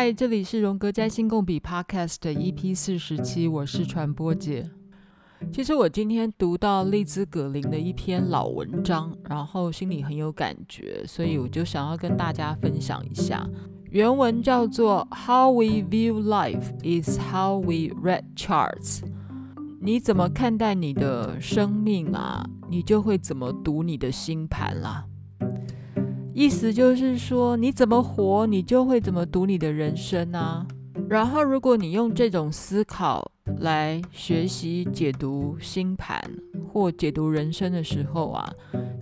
嗨，这里是荣格占星共笔 Podcast EP 四十七，我是传播姐。其实我今天读到利兹·葛林的一篇老文章，然后心里很有感觉，所以我就想要跟大家分享一下。原文叫做 “How we view life is how we read charts”。你怎么看待你的生命啊，你就会怎么读你的星盘啦。意思就是说，你怎么活，你就会怎么读你的人生啊。然后，如果你用这种思考来学习解读星盘或解读人生的时候啊，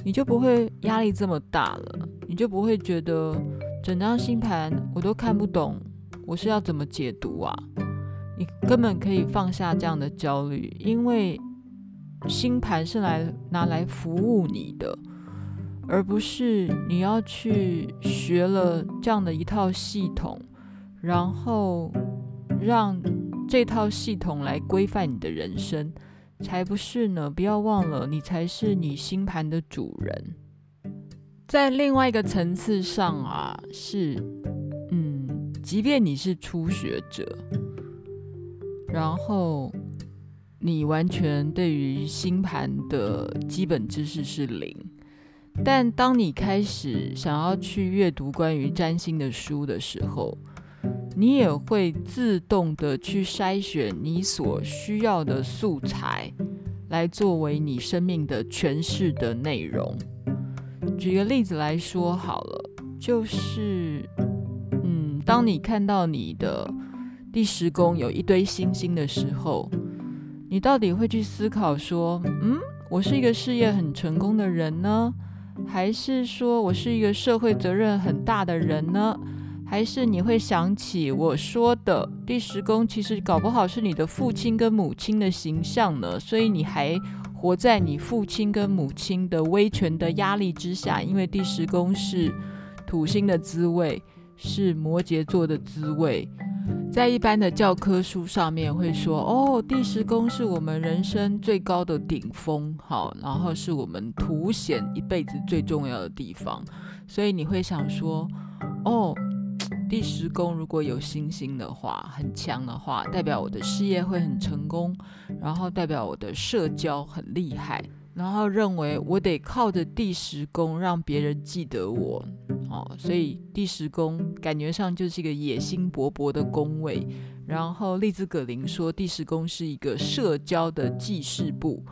你就不会压力这么大了，你就不会觉得整张星盘我都看不懂，我是要怎么解读啊？你根本可以放下这样的焦虑，因为星盘是来拿来服务你的。而不是你要去学了这样的一套系统，然后让这套系统来规范你的人生，才不是呢！不要忘了，你才是你星盘的主人。在另外一个层次上啊，是，嗯，即便你是初学者，然后你完全对于星盘的基本知识是零。但当你开始想要去阅读关于占星的书的时候，你也会自动的去筛选你所需要的素材，来作为你生命的诠释的内容。举个例子来说好了，就是，嗯，当你看到你的第十宫有一堆星星的时候，你到底会去思考说，嗯，我是一个事业很成功的人呢？还是说我是一个社会责任很大的人呢？还是你会想起我说的第十宫，其实搞不好是你的父亲跟母亲的形象呢？所以你还活在你父亲跟母亲的威权的压力之下，因为第十宫是土星的滋味，是摩羯座的滋味。在一般的教科书上面会说，哦，第十宫是我们人生最高的顶峰，好，然后是我们凸显一辈子最重要的地方，所以你会想说，哦，第十宫如果有星星的话，很强的话，代表我的事业会很成功，然后代表我的社交很厉害。然后认为我得靠着第十宫让别人记得我，哦，所以第十宫感觉上就是一个野心勃勃的宫位。然后利兹·葛林说，第十宫是一个社交的记事簿。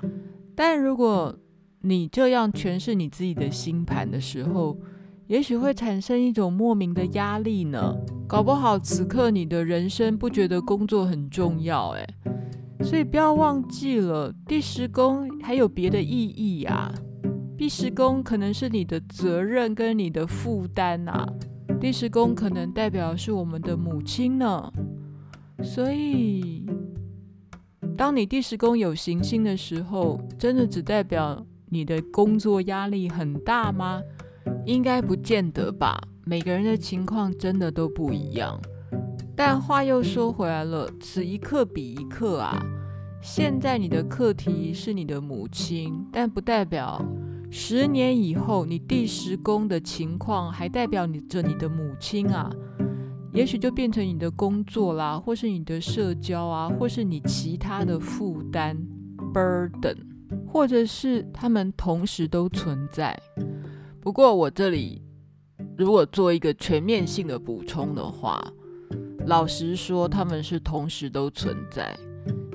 但如果你这样诠释你自己的星盘的时候，也许会产生一种莫名的压力呢。搞不好此刻你的人生不觉得工作很重要，哎。所以不要忘记了，第十宫还有别的意义啊。第十宫可能是你的责任跟你的负担啊。第十宫可能代表是我们的母亲呢。所以，当你第十宫有行星的时候，真的只代表你的工作压力很大吗？应该不见得吧。每个人的情况真的都不一样。但话又说回来了，此一刻彼一刻啊。现在你的课题是你的母亲，但不代表十年以后你第十宫的情况还代表你着你的母亲啊。也许就变成你的工作啦，或是你的社交啊，或是你其他的负担 burden，或者是他们同时都存在。不过我这里如果做一个全面性的补充的话。老实说，他们是同时都存在，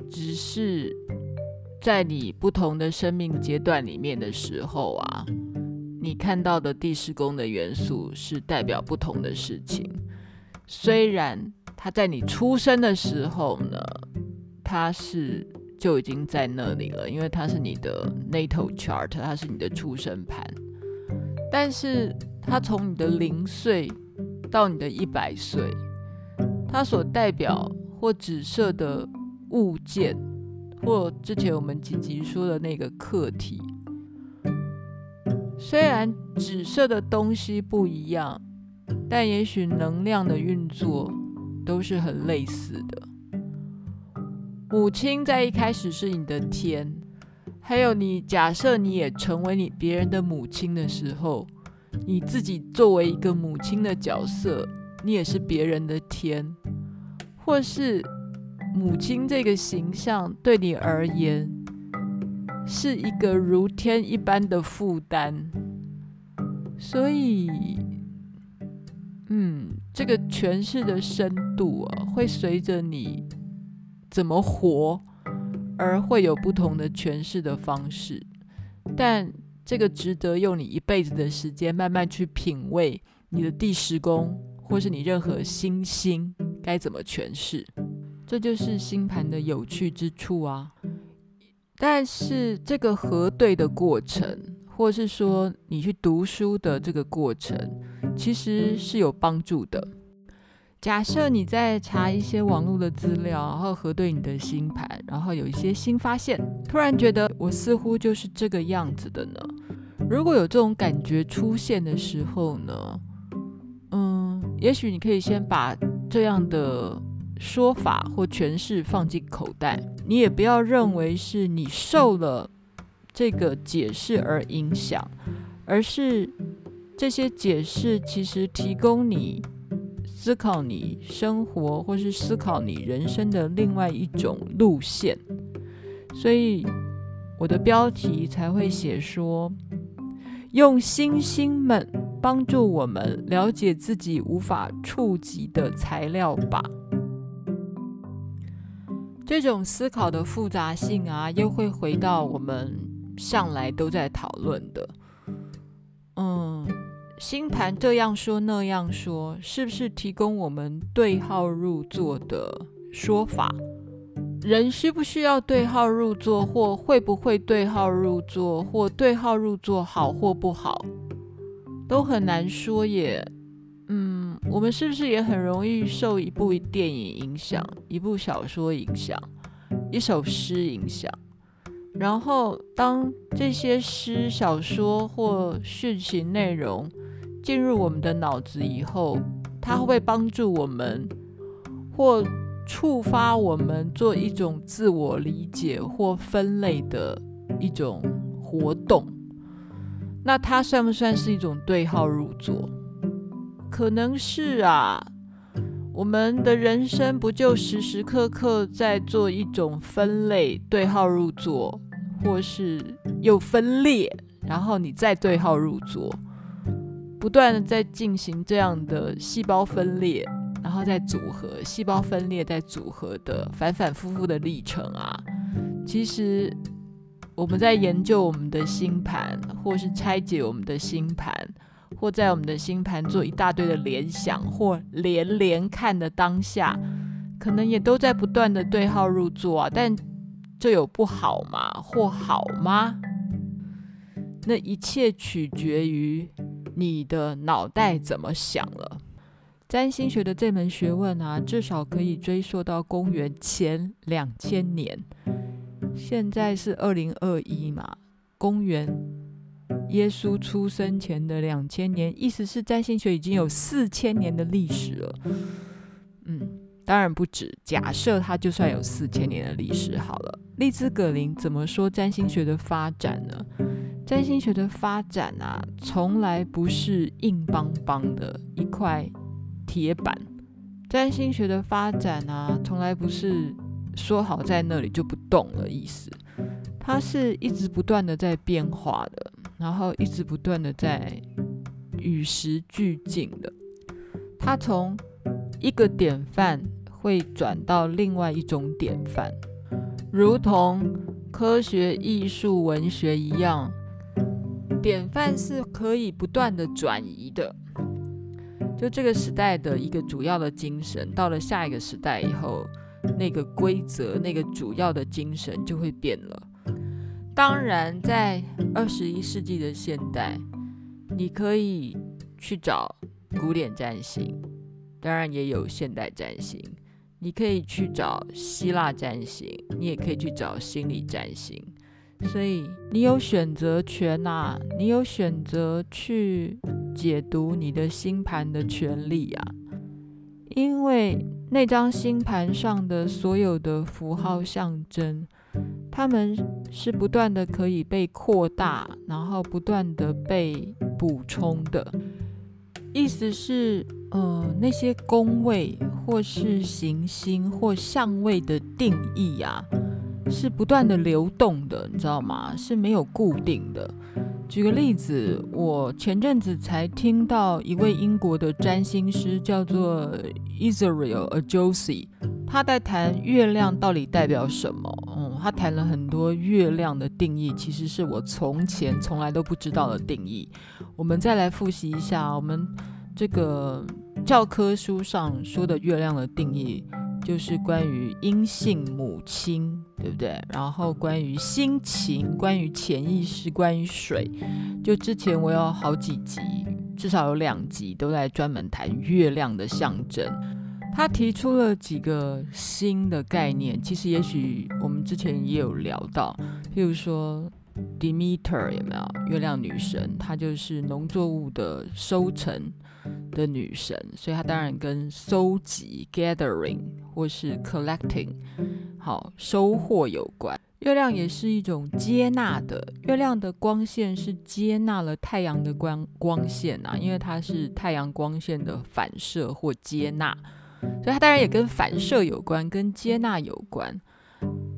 只是在你不同的生命阶段里面的时候啊，你看到的第十宫的元素是代表不同的事情。虽然它在你出生的时候呢，它是就已经在那里了，因为它是你的 natal chart，它是你的出生盘，但是它从你的零岁到你的一百岁。它所代表或指涉的物件，或之前我们几集说的那个课题，虽然指涉的东西不一样，但也许能量的运作都是很类似的。母亲在一开始是你的天，还有你假设你也成为你别人的母亲的时候，你自己作为一个母亲的角色。你也是别人的天，或是母亲这个形象对你而言是一个如天一般的负担，所以，嗯，这个诠释的深度啊，会随着你怎么活而会有不同的诠释的方式，但这个值得用你一辈子的时间慢慢去品味。你的第十宫，或是你任何星星该怎么诠释？这就是星盘的有趣之处啊！但是这个核对的过程，或是说你去读书的这个过程，其实是有帮助的。假设你在查一些网络的资料，然后核对你的星盘，然后有一些新发现，突然觉得我似乎就是这个样子的呢？如果有这种感觉出现的时候呢？也许你可以先把这样的说法或诠释放进口袋，你也不要认为是你受了这个解释而影响，而是这些解释其实提供你思考你生活或是思考你人生的另外一种路线。所以我的标题才会写说，用星星们。帮助我们了解自己无法触及的材料吧。这种思考的复杂性啊，又会回到我们向来都在讨论的，嗯，星盘这样说那样说，是不是提供我们对号入座的说法？人需不需要对号入座，或会不会对号入座，或对号入座好或不好？都很难说耶，嗯，我们是不是也很容易受一部电影影响，一部小说影响，一首诗影响？然后当这些诗、小说或讯息内容进入我们的脑子以后，它会帮助我们，或触发我们做一种自我理解或分类的一种活动。那它算不算是一种对号入座？可能是啊。我们的人生不就时时刻刻在做一种分类、对号入座，或是又分裂，然后你再对号入座，不断的在进行这样的细胞分裂，然后再组合，细胞分裂再组合的反反复复的历程啊。其实。我们在研究我们的星盘，或是拆解我们的星盘，或在我们的星盘做一大堆的联想或连连看的当下，可能也都在不断的对号入座啊。但这有不好吗？或好吗？那一切取决于你的脑袋怎么想了。占星学的这门学问啊，至少可以追溯到公元前两千年。现在是二零二一嘛，公元耶稣出生前的两千年，意思是占星学已经有四千年的历史了。嗯，当然不止。假设它就算有四千年的历史好了。利兹·葛林怎么说占星学的发展呢？占星学的发展啊，从来不是硬邦邦的一块铁板。占星学的发展啊，从来不是。说好在那里就不动了，意思，它是一直不断的在变化的，然后一直不断的在与时俱进的。它从一个典范会转到另外一种典范，如同科学、艺术、文学一样，典范是可以不断的转移的。就这个时代的一个主要的精神，到了下一个时代以后。那个规则，那个主要的精神就会变了。当然，在二十一世纪的现代，你可以去找古典占星，当然也有现代占星。你可以去找希腊占星，你也可以去找心理占星。所以你有选择权啊，你有选择去解读你的星盘的权利啊，因为。那张星盘上的所有的符号象征，它们是不断的可以被扩大，然后不断的被补充的。意思是，呃，那些宫位或是行星或相位的定义啊，是不断的流动的，你知道吗？是没有固定的。举个例子，我前阵子才听到一位英国的占星师叫做 Israel Ajosi，他在谈月亮到底代表什么。嗯，他谈了很多月亮的定义，其实是我从前从来都不知道的定义。我们再来复习一下，我们这个教科书上说的月亮的定义。就是关于阴性母亲，对不对？然后关于心情，关于潜意识，关于水。就之前我有好几集，至少有两集都在专门谈月亮的象征。他提出了几个新的概念，其实也许我们之前也有聊到，譬如说 Demeter 有没有？月亮女神，她就是农作物的收成的女神，所以她当然跟收集 （gathering） 或是 collecting 好收获有关。月亮也是一种接纳的，月亮的光线是接纳了太阳的光光线啊，因为它是太阳光线的反射或接纳，所以它当然也跟反射有关，跟接纳有关。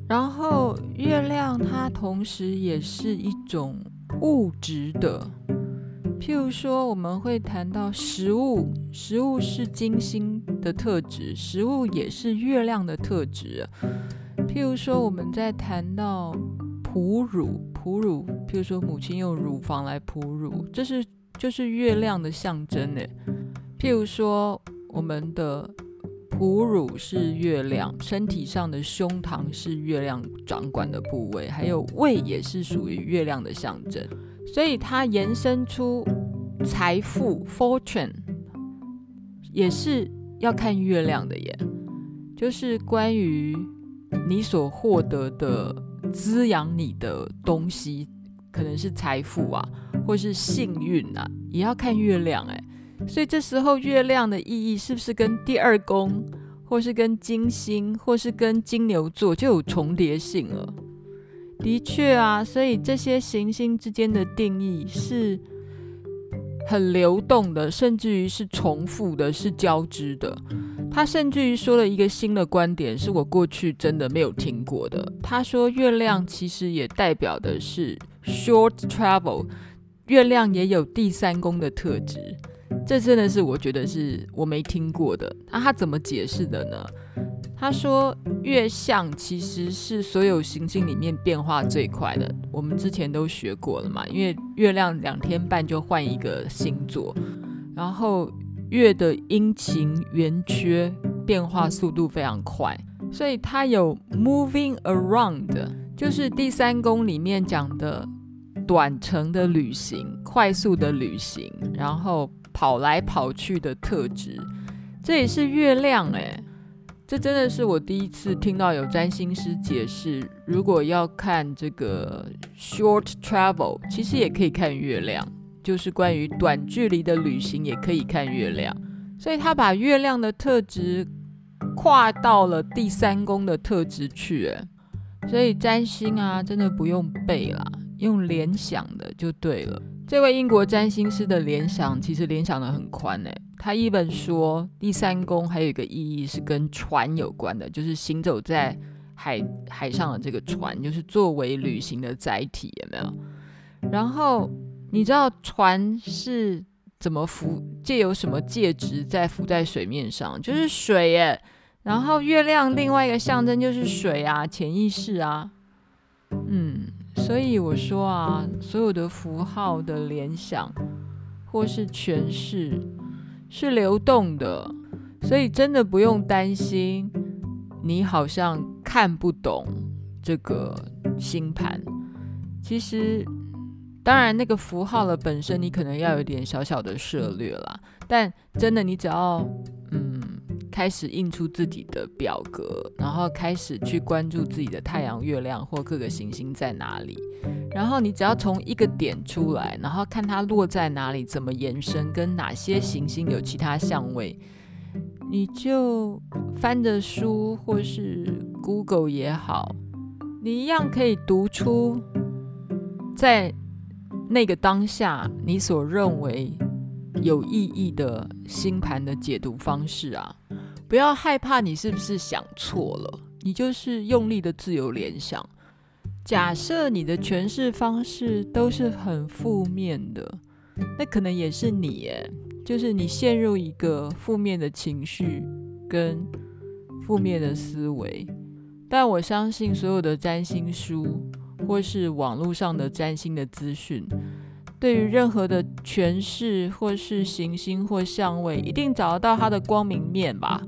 然后月亮它同时也是一种物质的。譬如说，我们会谈到食物，食物是金星的特质，食物也是月亮的特质。譬如说，我们在谈到哺乳，哺乳，譬如说母亲用乳房来哺乳，这是就是月亮的象征呢。譬如说，我们的哺乳是月亮，身体上的胸膛是月亮掌管的部位，还有胃也是属于月亮的象征。所以它延伸出财富 （fortune） 也是要看月亮的耶，就是关于你所获得的滋养你的东西，可能是财富啊，或是幸运啊，也要看月亮哎。所以这时候月亮的意义是不是跟第二宫，或是跟金星，或是跟金牛座就有重叠性了？的确啊，所以这些行星之间的定义是很流动的，甚至于是重复的，是交织的。他甚至于说了一个新的观点，是我过去真的没有听过的。他说，月亮其实也代表的是 short travel，月亮也有第三宫的特质。这真的是我觉得是我没听过的。那他怎么解释的呢？他说，月相其实是所有行星里面变化最快的。我们之前都学过了嘛，因为月亮两天半就换一个星座，然后月的阴晴圆缺变化速度非常快，所以它有 moving around，就是第三宫里面讲的短程的旅行、快速的旅行，然后跑来跑去的特质。这也是月亮诶。这真的是我第一次听到有占星师解释，如果要看这个 short travel，其实也可以看月亮，就是关于短距离的旅行也可以看月亮。所以他把月亮的特质跨到了第三宫的特质去，诶，所以占星啊，真的不用背啦，用联想的就对了。这位英国占星师的联想其实联想得很宽诶。他一本说，第三宫还有一个意义是跟船有关的，就是行走在海海上的这个船，就是作为旅行的载体，有没有？然后你知道船是怎么浮，借由什么介质在浮在水面上？就是水耶。然后月亮另外一个象征就是水啊，潜意识啊。嗯，所以我说啊，所有的符号的联想或是诠释。是流动的，所以真的不用担心，你好像看不懂这个星盘。其实，当然那个符号了本身，你可能要有点小小的涉略啦。但真的，你只要嗯开始印出自己的表格，然后开始去关注自己的太阳、月亮或各个行星在哪里。然后你只要从一个点出来，然后看它落在哪里，怎么延伸，跟哪些行星有其他相位，你就翻着书或是 Google 也好，你一样可以读出在那个当下你所认为有意义的星盘的解读方式啊！不要害怕你是不是想错了，你就是用力的自由联想。假设你的诠释方式都是很负面的，那可能也是你耶，就是你陷入一个负面的情绪跟负面的思维。但我相信所有的占星书或是网络上的占星的资讯。对于任何的诠释，或是行星或相位，一定找得到它的光明面吧？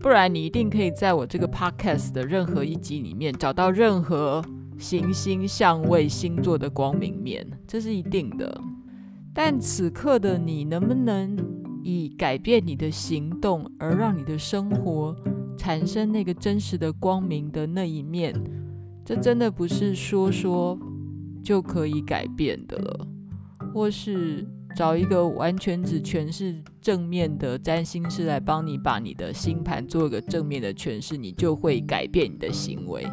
不然你一定可以在我这个 podcast 的任何一集里面找到任何行星、相位、星座的光明面，这是一定的。但此刻的你，能不能以改变你的行动，而让你的生活产生那个真实的光明的那一面？这真的不是说说。就可以改变的了，或是找一个完全只诠释正面的占星师来帮你把你的星盘做一个正面的诠释，你就会改变你的行为，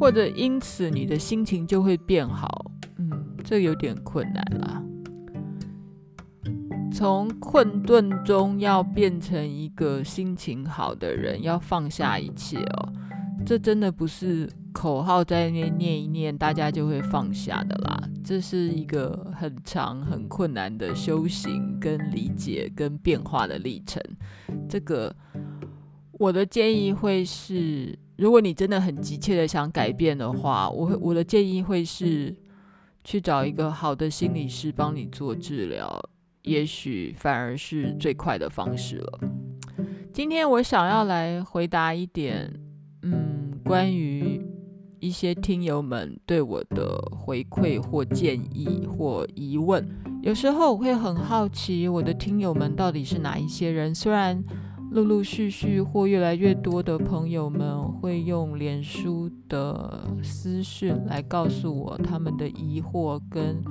或者因此你的心情就会变好。嗯，这有点困难啦。从困顿中要变成一个心情好的人，要放下一切哦。这真的不是。口号在那念一念，大家就会放下的啦。这是一个很长、很困难的修行、跟理解、跟变化的历程。这个我的建议会是，如果你真的很急切的想改变的话，我会我的建议会是去找一个好的心理师帮你做治疗，也许反而是最快的方式了。今天我想要来回答一点，嗯，关于。一些听友们对我的回馈或建议或疑问，有时候我会很好奇，我的听友们到底是哪一些人？虽然陆陆续续或越来越多的朋友们会用脸书的私讯来告诉我他们的疑惑跟，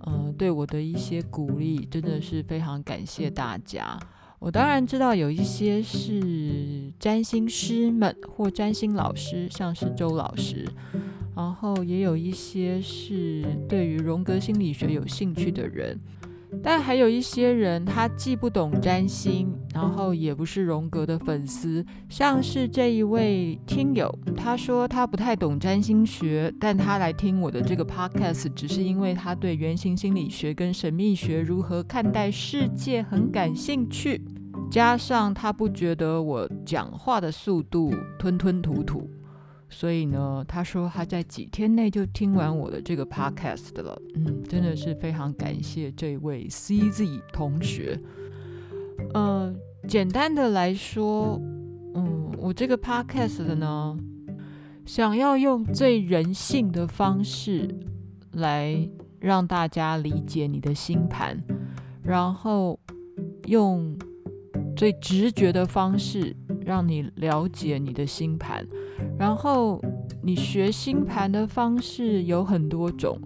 呃，对我的一些鼓励，真的是非常感谢大家。我当然知道有一些是占星师们或占星老师，像是周老师，然后也有一些是对于荣格心理学有兴趣的人，但还有一些人他既不懂占星，然后也不是荣格的粉丝，像是这一位听友，他说他不太懂占星学，但他来听我的这个 podcast，只是因为他对原型心理学跟神秘学如何看待世界很感兴趣。加上他不觉得我讲话的速度吞吞吐吐，所以呢，他说他在几天内就听完我的这个 podcast 了。嗯，真的是非常感谢这位 CZ 同学。呃，简单的来说，嗯，我这个 podcast 的呢，想要用最人性的方式来让大家理解你的星盘，然后用。最直觉的方式，让你了解你的星盘。然后你学星盘的方式有很多种。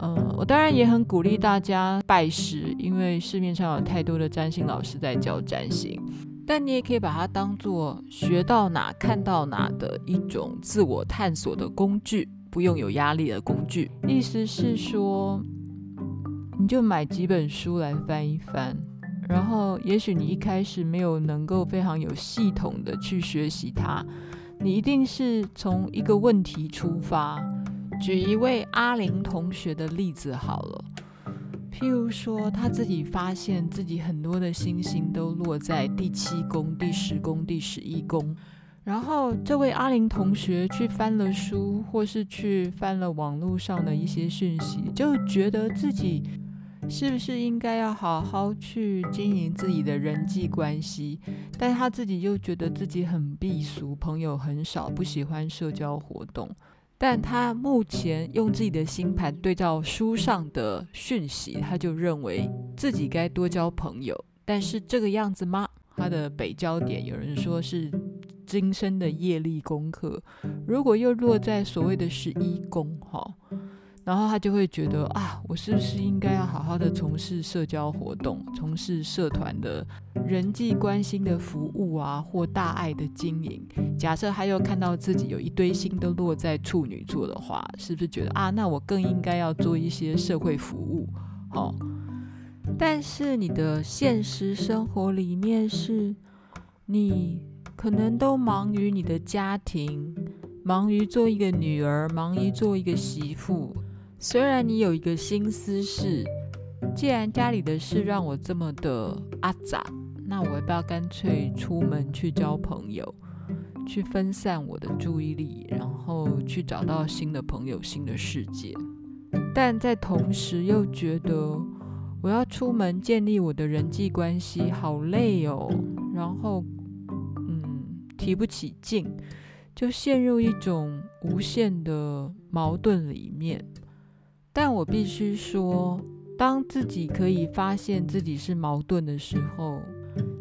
呃，我当然也很鼓励大家拜师，因为市面上有太多的占星老师在教占星。但你也可以把它当做学到哪看到哪的一种自我探索的工具，不用有压力的工具。意思是说，你就买几本书来翻一翻。然后，也许你一开始没有能够非常有系统的去学习它，你一定是从一个问题出发。举一位阿玲同学的例子好了，譬如说，他自己发现自己很多的星星都落在第七宫、第十宫、第十一宫，然后这位阿玲同学去翻了书，或是去翻了网络上的一些讯息，就觉得自己。是不是应该要好好去经营自己的人际关系？但他自己又觉得自己很避俗，朋友很少，不喜欢社交活动。但他目前用自己的星盘对照书上的讯息，他就认为自己该多交朋友。但是这个样子吗？他的北焦点有人说是今生的业力功课，如果又落在所谓的十一宫，哈。然后他就会觉得啊，我是不是应该要好好的从事社交活动，从事社团的人际关系的服务啊，或大爱的经营？假设他又看到自己有一堆心都落在处女座的话，是不是觉得啊，那我更应该要做一些社会服务？好，但是你的现实生活里面是，你可能都忙于你的家庭，忙于做一个女儿，忙于做一个媳妇。虽然你有一个心思是，既然家里的事让我这么的阿杂，那我要不要干脆出门去交朋友，去分散我的注意力，然后去找到新的朋友、新的世界？但在同时又觉得我要出门建立我的人际关系，好累哦。然后，嗯，提不起劲，就陷入一种无限的矛盾里面。但我必须说，当自己可以发现自己是矛盾的时候，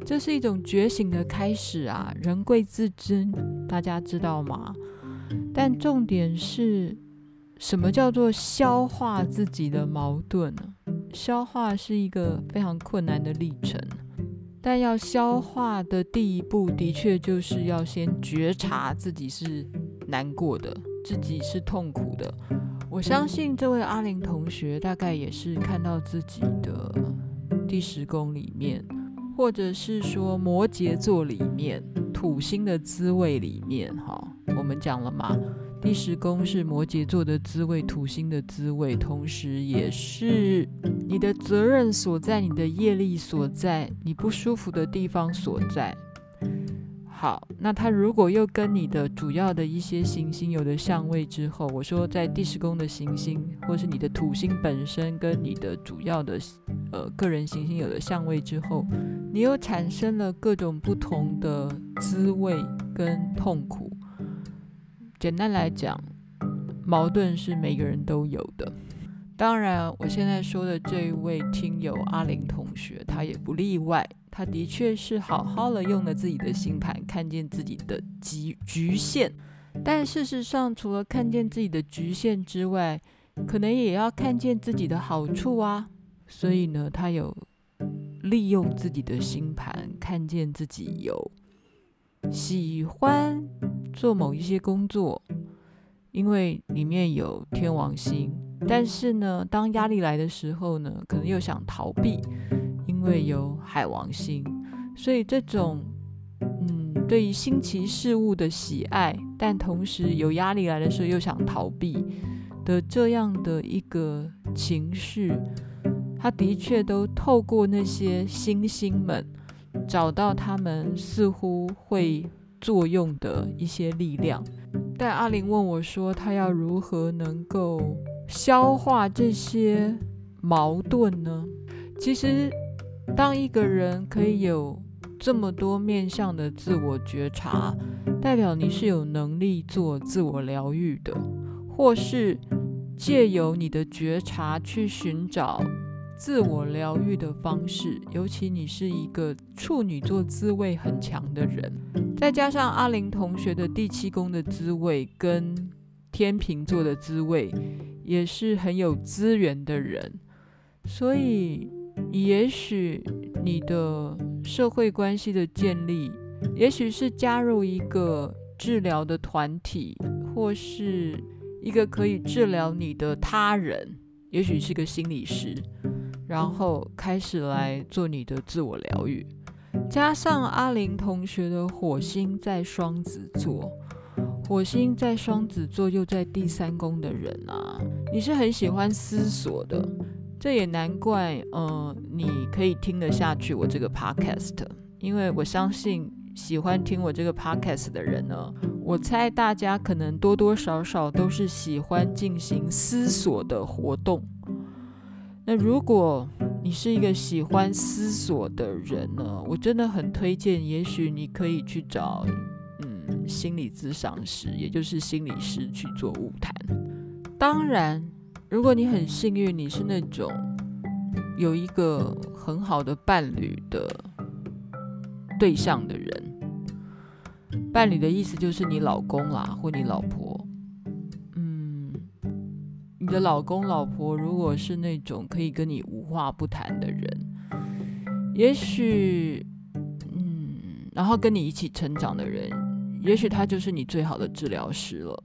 这是一种觉醒的开始啊！人贵自知，大家知道吗？但重点是。什么叫做消化自己的矛盾呢？消化是一个非常困难的历程，但要消化的第一步，的确就是要先觉察自己是难过的，自己是痛苦的。我相信这位阿玲同学大概也是看到自己的第十宫里面，或者是说摩羯座里面土星的滋味里面，哈，我们讲了吗？第十宫是摩羯座的滋味，土星的滋味，同时也是你的责任所在，你的业力所在，你不舒服的地方所在。好，那它如果又跟你的主要的一些行星有了相位之后，我说在第十宫的行星，或是你的土星本身跟你的主要的呃个人行星有了相位之后，你又产生了各种不同的滋味跟痛苦。简单来讲，矛盾是每个人都有的。当然，我现在说的这一位听友阿玲同学，他也不例外。他的确是好好的用了自己的星盘，看见自己的局局限。但事实上，除了看见自己的局限之外，可能也要看见自己的好处啊。所以呢，他有利用自己的星盘，看见自己有喜欢。做某一些工作，因为里面有天王星，但是呢，当压力来的时候呢，可能又想逃避，因为有海王星，所以这种嗯，对于新奇事物的喜爱，但同时有压力来的时候又想逃避的这样的一个情绪，他的确都透过那些星星们，找到他们似乎会。作用的一些力量，但阿玲问我说：“他要如何能够消化这些矛盾呢？”其实，当一个人可以有这么多面向的自我觉察，代表你是有能力做自我疗愈的，或是借由你的觉察去寻找自我疗愈的方式。尤其你是一个处女座滋味很强的人。再加上阿玲同学的第七宫的滋味跟天秤座的滋味，也是很有资源的人，所以也许你的社会关系的建立，也许是加入一个治疗的团体，或是一个可以治疗你的他人，也许是个心理师，然后开始来做你的自我疗愈。加上阿玲同学的火星在双子座，火星在双子座又在第三宫的人啊，你是很喜欢思索的，这也难怪，呃，你可以听得下去我这个 podcast，因为我相信喜欢听我这个 podcast 的人呢，我猜大家可能多多少少都是喜欢进行思索的活动。那如果你是一个喜欢思索的人呢，我真的很推荐，也许你可以去找心理咨商师，也就是心理师去做晤谈。当然，如果你很幸运，你是那种有一个很好的伴侣的对象的人，伴侣的意思就是你老公啦，或你老婆。嗯你的老公、老婆如果是那种可以跟你无话不谈的人，也许，嗯，然后跟你一起成长的人，也许他就是你最好的治疗师了。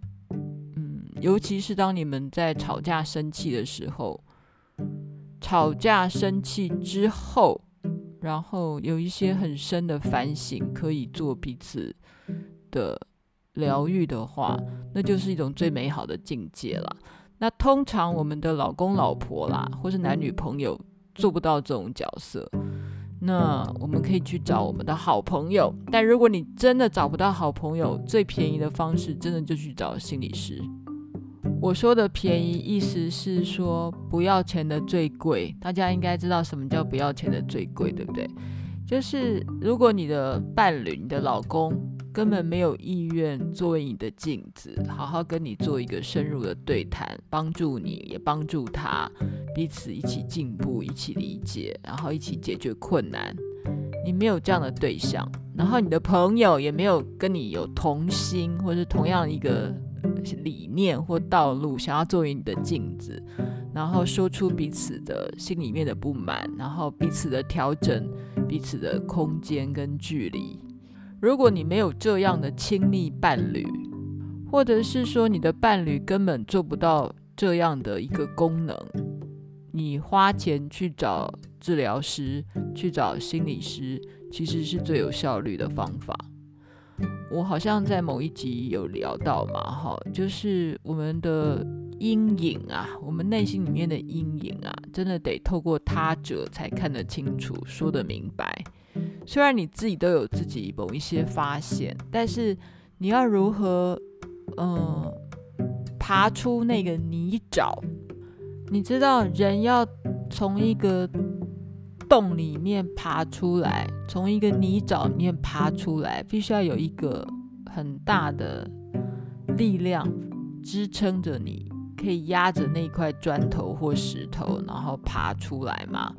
嗯，尤其是当你们在吵架、生气的时候，吵架生气之后，然后有一些很深的反省，可以做彼此的疗愈的话，那就是一种最美好的境界了。那通常我们的老公老婆啦，或是男女朋友做不到这种角色，那我们可以去找我们的好朋友。但如果你真的找不到好朋友，最便宜的方式，真的就去找心理师。我说的便宜，意思是说不要钱的最贵。大家应该知道什么叫不要钱的最贵，对不对？就是如果你的伴侣、你的老公根本没有意愿作为你的镜子，好好跟你做一个深入的对谈，帮助你也帮助他，彼此一起进步，一起理解，然后一起解决困难。你没有这样的对象，然后你的朋友也没有跟你有同心，或是同样一个。理念或道路，想要作为你的镜子，然后说出彼此的心里面的不满，然后彼此的调整，彼此的空间跟距离。如果你没有这样的亲密伴侣，或者是说你的伴侣根本做不到这样的一个功能，你花钱去找治疗师，去找心理师，其实是最有效率的方法。我好像在某一集有聊到嘛，哈，就是我们的阴影啊，我们内心里面的阴影啊，真的得透过他者才看得清楚，说得明白。虽然你自己都有自己某一些发现，但是你要如何，嗯、呃，爬出那个泥沼？你知道，人要从一个。洞里面爬出来，从一个泥沼里面爬出来，必须要有一个很大的力量支撑着你，可以压着那块砖头或石头，然后爬出来嘛。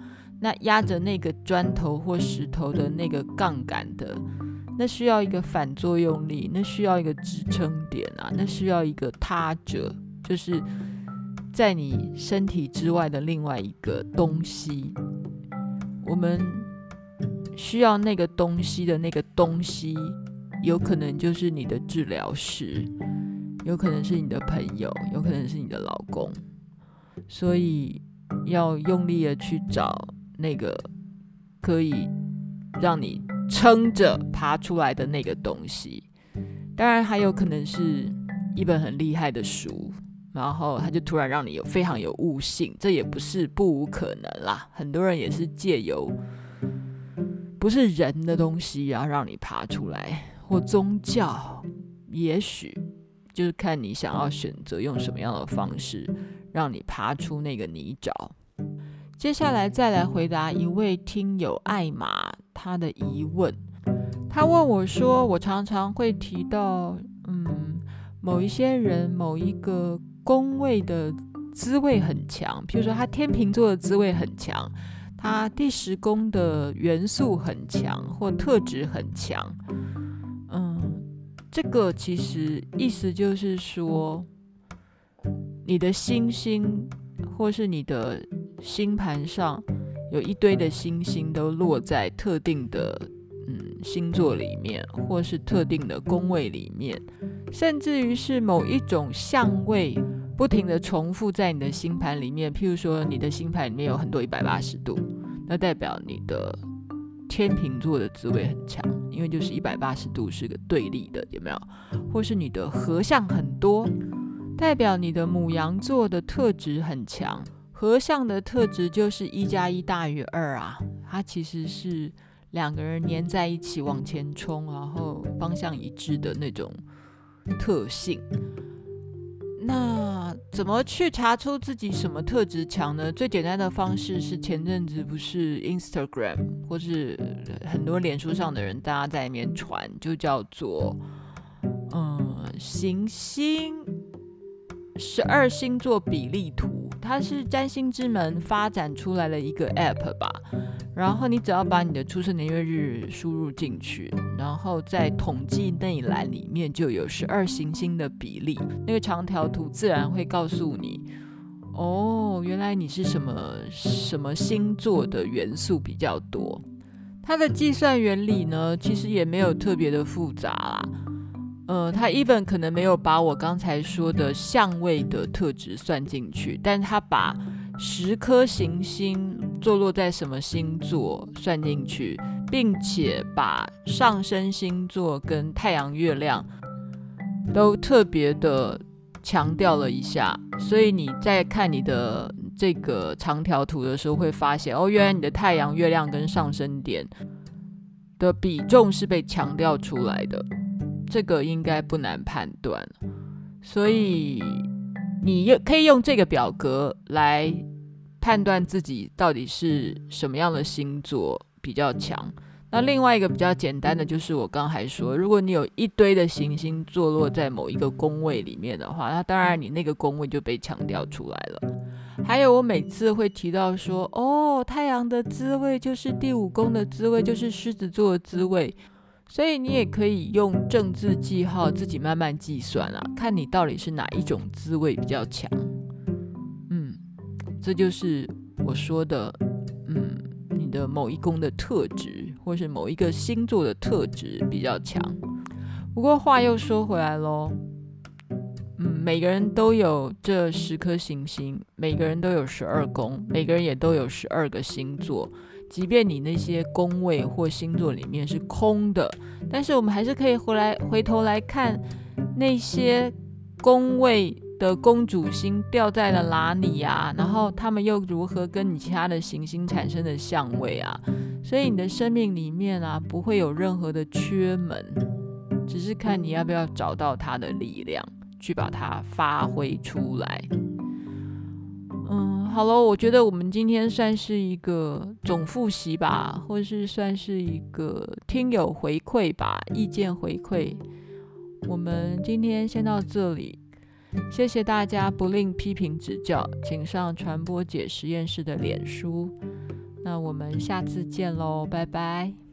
那压着那个砖头或石头的那个杠杆的，那需要一个反作用力，那需要一个支撑点啊，那需要一个他者，就是在你身体之外的另外一个东西。我们需要那个东西的那个东西，有可能就是你的治疗师，有可能是你的朋友，有可能是你的老公，所以要用力的去找那个可以让你撑着爬出来的那个东西。当然，还有可能是一本很厉害的书。然后他就突然让你有非常有悟性，这也不是不无可能啦。很多人也是借由不是人的东西然后，让你爬出来，或宗教，也许就是看你想要选择用什么样的方式让你爬出那个泥沼。接下来再来回答一位听友艾玛他的疑问，他问我说：“我常常会提到，嗯，某一些人，某一个。”宫位的滋味很强，譬如说他天秤座的滋味很强，他第十宫的元素很强或特质很强。嗯，这个其实意思就是说，你的星星或是你的星盘上有一堆的星星都落在特定的嗯星座里面，或是特定的宫位里面，甚至于是某一种相位。不停地重复在你的星盘里面，譬如说你的星盘里面有很多一百八十度，那代表你的天秤座的滋味很强，因为就是一百八十度是个对立的，有没有？或是你的合相很多，代表你的母羊座的特质很强。合相的特质就是一加一大于二啊，它其实是两个人粘在一起往前冲，然后方向一致的那种特性。那怎么去查出自己什么特质强呢？最简单的方式是前阵子不是 Instagram 或是很多脸书上的人，大家在里面传，就叫做嗯行星十二星座比例图，它是占星之门发展出来的一个 App 吧。然后你只要把你的出生年月日输入进去，然后在统计那一栏里面就有十二行星的比例，那个长条图自然会告诉你，哦，原来你是什么什么星座的元素比较多。它的计算原理呢，其实也没有特别的复杂啦。呃，他 even 可能没有把我刚才说的相位的特质算进去，但他把十颗行星坐落在什么星座算进去，并且把上升星座跟太阳、月亮都特别的强调了一下。所以你在看你的这个长条图的时候，会发现哦，原来你的太阳、月亮跟上升点的比重是被强调出来的。这个应该不难判断，所以。你也可以用这个表格来判断自己到底是什么样的星座比较强。那另外一个比较简单的就是我刚才说，如果你有一堆的行星坐落在某一个宫位里面的话，那当然你那个宫位就被强调出来了。还有我每次会提到说，哦，太阳的滋味就是第五宫的滋味，就是狮子座的滋味。所以你也可以用正字记号自己慢慢计算啊，看你到底是哪一种滋味比较强。嗯，这就是我说的，嗯，你的某一宫的特质，或是某一个星座的特质比较强。不过话又说回来喽，嗯，每个人都有这十颗行星，每个人都有十二宫，每个人也都有十二个星座。即便你那些宫位或星座里面是空的，但是我们还是可以回来回头来看那些宫位的公主星掉在了哪里啊？然后他们又如何跟你其他的行星产生的相位啊？所以你的生命里面啊，不会有任何的缺门，只是看你要不要找到它的力量，去把它发挥出来。嗯好了，我觉得我们今天算是一个总复习吧，或是算是一个听友回馈吧，意见回馈。我们今天先到这里，谢谢大家不吝批评指教，请上传播姐实验室的脸书。那我们下次见喽，拜拜。